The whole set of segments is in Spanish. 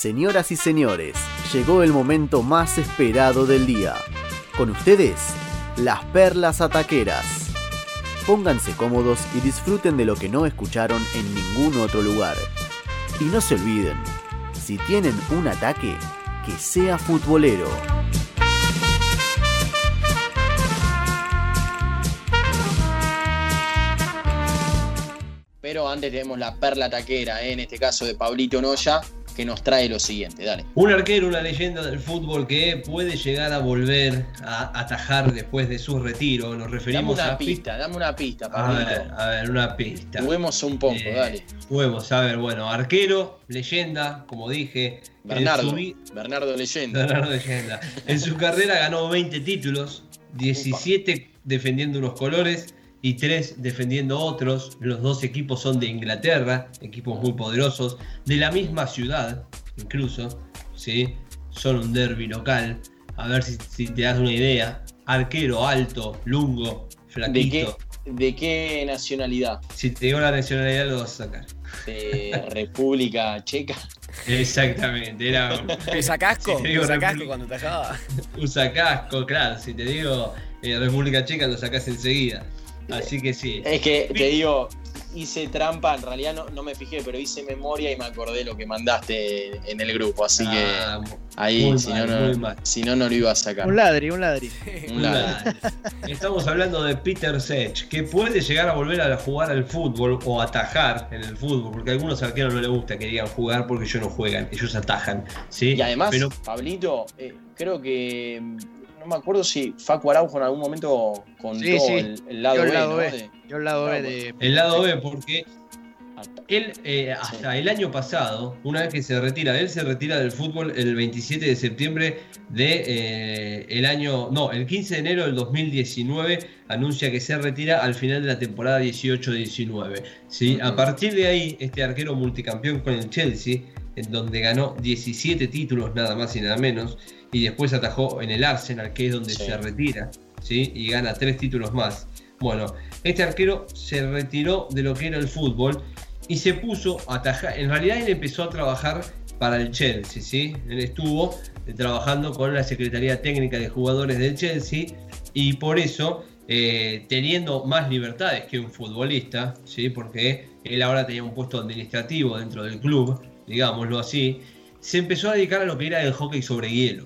Señoras y señores, llegó el momento más esperado del día. Con ustedes, las perlas ataqueras. Pónganse cómodos y disfruten de lo que no escucharon en ningún otro lugar. Y no se olviden, si tienen un ataque, que sea futbolero. Pero antes tenemos la perla taquera, ¿eh? en este caso de Pablito Noya, que nos trae lo siguiente. Dale. Un arquero, una leyenda del fútbol que puede llegar a volver a atajar después de su retiro. Nos referimos dame una a pista, dame una pista, A ver, a ver, una pista. Juguemos un poco, Eh, dale. Juguemos, a ver, bueno, arquero, leyenda, como dije. Bernardo, su Bernardo Leyenda. Bernardo Leyenda. En su carrera ganó 20 títulos, 17 defendiendo unos colores y 3 defendiendo otros. Los dos equipos son de Inglaterra, equipos muy poderosos, de la misma ciudad, incluso, ¿sí? Son un derby local. A ver si, si te das una idea. Arquero alto, lungo, ¿De qué, flaquito. ¿De qué nacionalidad? Si te digo la nacionalidad lo vas a sacar. ¿De República Checa? Exactamente, era ¿Pesa casco? Te digo ¿Pesa casco República- cuando tajaba? Usa casco, claro. Si te digo eh, República Checa, lo sacás enseguida. Así que sí. Es que te digo, hice trampa, en realidad no, no me fijé, pero hice memoria y me acordé lo que mandaste en el grupo, así que Ah, ahí, si, mal, no, no, si no, no lo iba a sacar. Un ladri, un ladri. Un lado. Estamos hablando de Peter Sech, que puede llegar a volver a jugar al fútbol o atajar en el fútbol, porque a algunos arqueros no les gusta que digan jugar porque ellos no juegan, ellos atajan. ¿sí? Y además, Pero Pablito, eh, creo que no me acuerdo si Facu Araujo en algún momento contó Sí, sí. El, el lado Yo el B, lado ¿no? B. De- Yo el lado B No, de. el lado B, porque Él, eh, hasta el año pasado, una vez que se retira, él se retira del fútbol el 27 de septiembre de eh, el año, no, el 15 de enero del 2019 anuncia que se retira al final de la temporada 18-19. ¿sí? A partir de ahí, este arquero multicampeón con el Chelsea, en donde ganó 17 títulos nada más y nada menos, y después atajó en el Arsenal, que es donde Sí. se retira, ¿sí? y gana tres títulos más. Bueno, este arquero se retiró de lo que era el fútbol y se puso a atajar. En realidad él empezó a trabajar para el Chelsea, ¿sí? Él estuvo eh, trabajando con la Secretaría Técnica de Jugadores del Chelsea y por eso, eh, teniendo más libertades que un futbolista, ¿sí? Porque él ahora tenía un puesto administrativo dentro del club, digámoslo así, se empezó a dedicar a lo que era el hockey sobre hielo.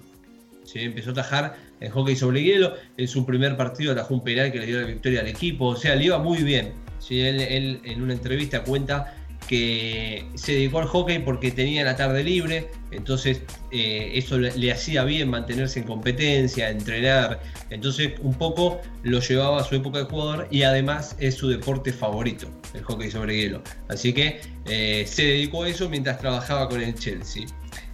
¿sí? Empezó a atajar en hockey sobre hielo. En su primer partido atajó un penal que le dio la victoria al equipo. O sea, le iba muy bien. ¿sí? Él en una entrevista cuenta que se dedicó al hockey porque tenía la tarde libre, entonces eh, eso le, hacía bien mantenerse en competencia, entrenar, entonces un poco lo llevaba a su época de jugador y además es su deporte favorito, el hockey sobre hielo. Así que eh, se dedicó a eso mientras trabajaba con el Chelsea.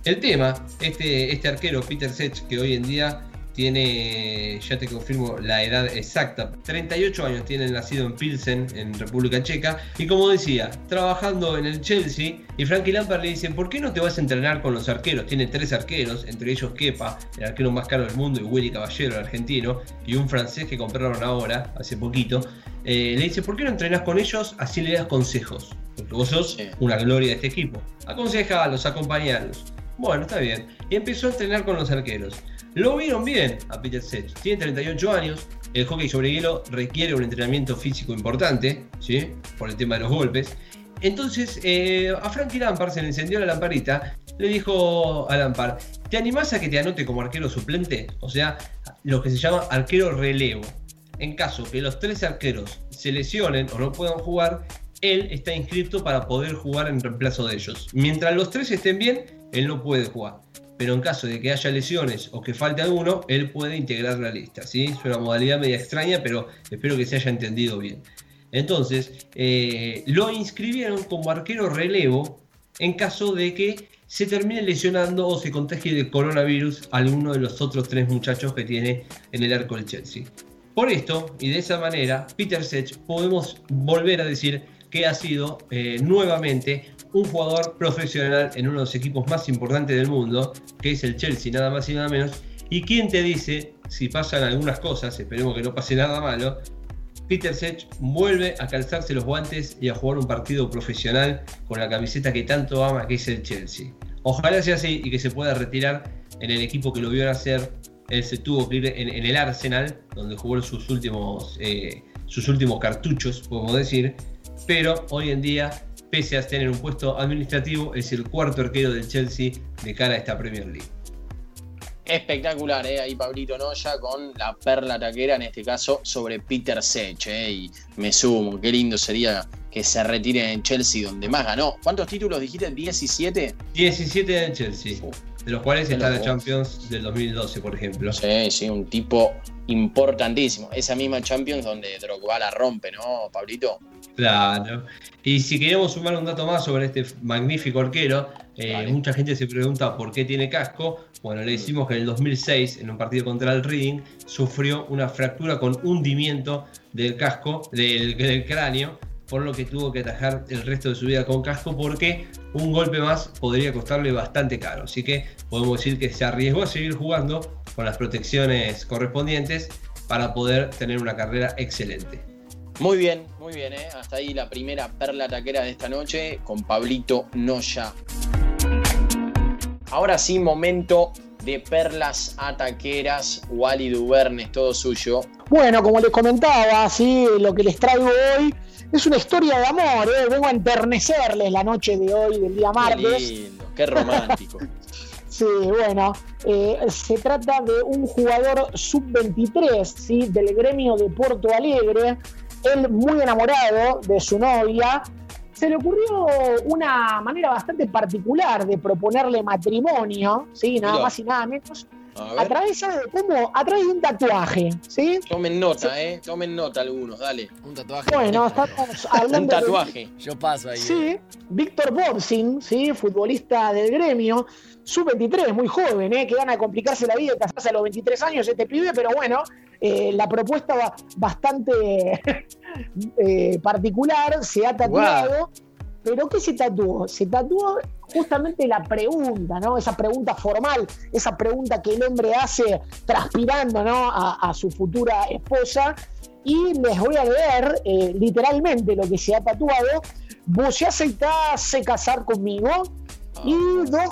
El tema, este, este arquero Peter Sech, que hoy en día tiene, ya te confirmo la edad exacta, 38 años tiene nacido en Pilsen, en República Checa, y como decía, trabajando en el Chelsea, y Frankie Lampard le dice, ¿por qué no te vas a entrenar con los arqueros? Tiene tres arqueros, entre ellos Kepa, el arquero más caro del mundo, y Willy Caballero, el argentino, y un francés que compraron ahora, hace poquito. Eh, le dice, ¿por qué no entrenás con ellos? Así le das consejos, porque vos sos una gloria de este equipo. Aconsejalos, acompañalos. Bueno, está bien. Y empezó a entrenar con los arqueros. Lo vieron bien a Peter Sech. Tiene 38 años. El hockey sobre hielo requiere un entrenamiento físico importante, ¿sí? Por el tema de los golpes. Entonces, eh, a Frankie Lampard se le encendió la lamparita. Le dijo a Lampard, ¿te animás a que te anote como arquero suplente? O sea, lo que se llama arquero relevo. En caso que los tres arqueros se lesionen o no puedan jugar, él está inscrito para poder jugar en reemplazo de ellos. Mientras los tres estén bien, él no puede jugar. Pero en caso de que haya lesiones o que falte alguno, él puede integrar la lista. ¿sí? Es una modalidad media extraña, pero espero que se haya entendido bien. Entonces, eh, lo inscribieron como arquero relevo en caso de que se termine lesionando o se contagie de coronavirus alguno de los otros tres muchachos que tiene en el arco del Chelsea. Por esto, y de esa manera, Peter Sech podemos volver a decir que ha sido eh, nuevamente un jugador profesional en uno de los equipos más importantes del mundo, que es el Chelsea, nada más y nada menos. Y quién te dice, si pasan algunas cosas, esperemos que no pase nada malo, Peter Sech vuelve a calzarse los guantes y a jugar un partido profesional con la camiseta que tanto ama, que es el Chelsea. Ojalá sea así y que se pueda retirar en el equipo que lo vio nacer. Él se tuvo que ir en, el Arsenal, donde jugó sus últimos, eh, sus últimos cartuchos, podemos decir. Pero hoy en día, pese a tener un puesto administrativo, es el cuarto arquero del Chelsea de cara a esta Premier League. Espectacular, ¿eh? ahí Pablito Noya con la perla taquera, en este caso sobre Peter Sech. ¿eh? Y me sumo, qué lindo sería que se retire en Chelsea, donde más ganó. ¿Cuántos títulos dijiste? ¿17? 17 en Chelsea. De los cuales está la Champions del 2012, por ejemplo. Sí, sí, un tipo importantísimo. Esa misma Champions donde Drogba la rompe, ¿no, Pablito? Claro. Y si queremos sumar un dato más sobre este magnífico arquero, eh, mucha gente se pregunta por qué tiene casco. Bueno, le decimos que en el 2006, en un partido contra el Reading, sufrió una fractura con hundimiento del casco, del, cráneo, por lo que tuvo que atajar el resto de su vida con casco porque un golpe más podría costarle bastante caro. Así que podemos decir que se arriesgó a seguir jugando con las protecciones correspondientes para poder tener una carrera excelente. Muy bien, muy bien, ¿eh? hasta ahí la primera perla taquera de esta noche con Pablito Noya. Ahora sí, momento de perlas ataqueras. Wally Duverne todo suyo. Bueno, como les comentaba, sí, lo que les traigo hoy es una historia de amor. ¿eh? Vengo a enternecerles la noche de hoy, del día martes. Qué lindo, qué romántico. sí, bueno, eh, se trata de un jugador sub-23 ¿sí? del gremio de Porto Alegre. Él muy enamorado de su novia se le ocurrió una manera bastante particular de proponerle matrimonio, ¿sí? nada más y nada menos, a, través de cómo, a través de un tatuaje, ¿sí? Tomen nota, eh, tomen nota algunos, dale. Un tatuaje. Bueno, estamos hablando un tatuaje. Yo paso ahí. Sí, eh. Víctor Borsin, sí, futbolista del gremio, sub-23, muy joven, ¿eh? que gana de complicarse la vida y casarse a los 23 años este pibe, pero bueno, eh, la propuesta va bastante eh, particular, se ha tatuado. ¿Pero qué se tatuó? Se tatuó justamente la pregunta, ¿no? Esa pregunta formal, esa pregunta que el hombre hace transpirando, ¿no? A, su futura esposa. Y les voy a leer eh, literalmente lo que se ha tatuado. ¿Vos se aceptás casar conmigo? Y dos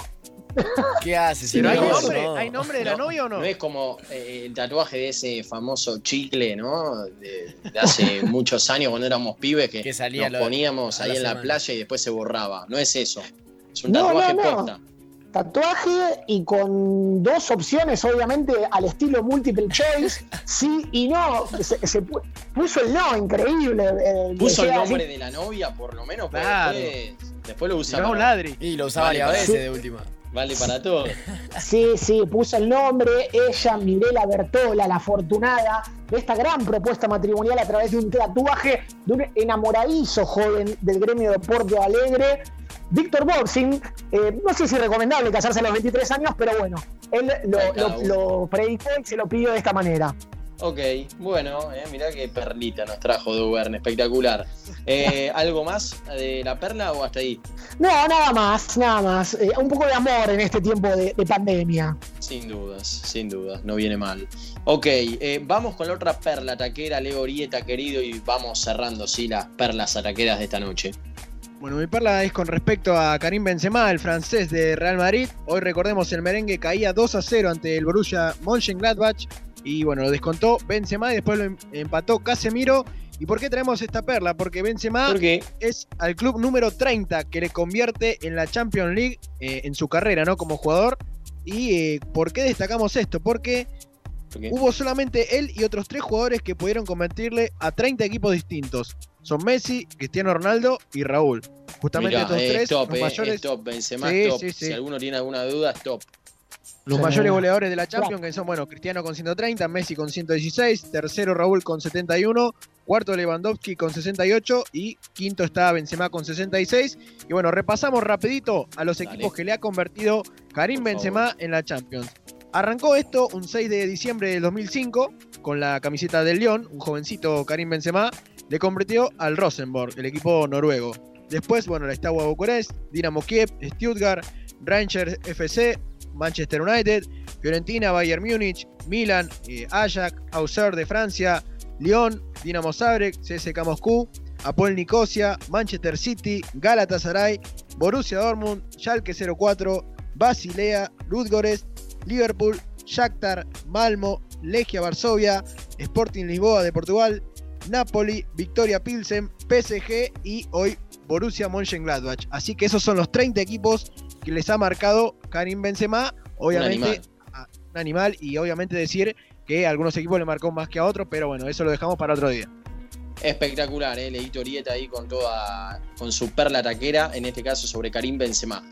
¿Qué haces? ¿Pero hay, nombre, ¿Hay nombre de la novia o no? No es como eh, el tatuaje de ese famoso chicle, ¿no? De, hace muchos años cuando éramos pibes que, nos poníamos ahí en la playa y después se borraba. No es eso. Es un tatuaje posta. Tatuaje y con dos opciones, obviamente, al estilo multiple choice, sí y no. Se, puso el no, increíble. Eh, puso el nombre de la novia, por lo menos, claro. después, lo usaba. Y lo usaba varias veces de última. Vale para todo. Sí, sí, puso el nombre, ella, Mirela Bertola, la afortunada, de esta gran propuesta matrimonial a través de un tatuaje de un enamoradizo joven del gremio de Porto Alegre, Víctor Boxing. Eh, no sé si es recomendable casarse a los 23 años, pero bueno, él lo, lo predicó y se lo pidió de esta manera. Ok, bueno, eh, mirá qué perlita nos trajo Duverne, espectacular. Eh, ¿Algo más de la perla o hasta ahí? No, nada más, nada más. Eh, un poco de amor en este tiempo de, pandemia. Sin dudas, sin dudas, no viene mal. Ok, vamos con la otra perla taquera, Leo Orieta, querido, y vamos cerrando, sí, las perlas ataqueras de esta noche. Bueno, mi perla es con respecto a Karim Benzema, el francés de Real Madrid. Hoy recordemos el merengue caía 2 a 0 ante el Borussia Mönchengladbach y bueno, lo descontó Benzema y después lo em-, empató Casemiro. ¿Y por qué traemos esta perla? Porque Benzema es al club número 30 que le convierte en la Champions League eh, en su carrera, ¿no? Como jugador. ¿Y eh, por qué destacamos esto? Porque hubo solamente él y otros tres jugadores que pudieron convertirle a 30 equipos distintos. Son Messi, Cristiano Ronaldo y Raúl. Justamente estos tres, los eh, mayores. top, Benzema top. Si alguno tiene alguna duda, es top. Los mayores goleadores de la Champions, que son, bueno, Cristiano con 130, Messi con 116, tercero Raúl con 71, cuarto Lewandowski con 68 y quinto está Benzema con 66. Y bueno, repasamos rapidito a los equipos que le ha convertido Karim Benzema en la Champions. Arrancó esto un 6 de diciembre del 2005 con la camiseta del Lyon, un jovencito Karim Benzema le convirtió al Rosenborg, el equipo noruego. Después, bueno, la Steaua Bucarest, Dinamo Kiev, Stuttgart, Rangers FC, Manchester United, Fiorentina, Bayern Múnich, Milan, eh, Ajax, Auxerre de Francia, Lyon, Dinamo Zagreb, CSKA Moscú, Apol Nicosia, Manchester City, Galatasaray, Borussia Dortmund, Schalke 04, Basilea, Ludgorets, Liverpool, Shakhtar, Malmo, Legia Varsovia, Sporting Lisboa de Portugal, Napoli, Victoria Pilsen, PSG y hoy Borussia Mönchengladbach. Así que esos son los 30 equipos que les ha marcado Karim Benzema. Obviamente, un animal, un animal y obviamente decir que a algunos equipos le marcó más que a otros, pero bueno, eso lo dejamos para otro día. Espectacular, ¿eh? leí Torieta ahí con toda, con su perla taquera, en este caso sobre Karim Benzema.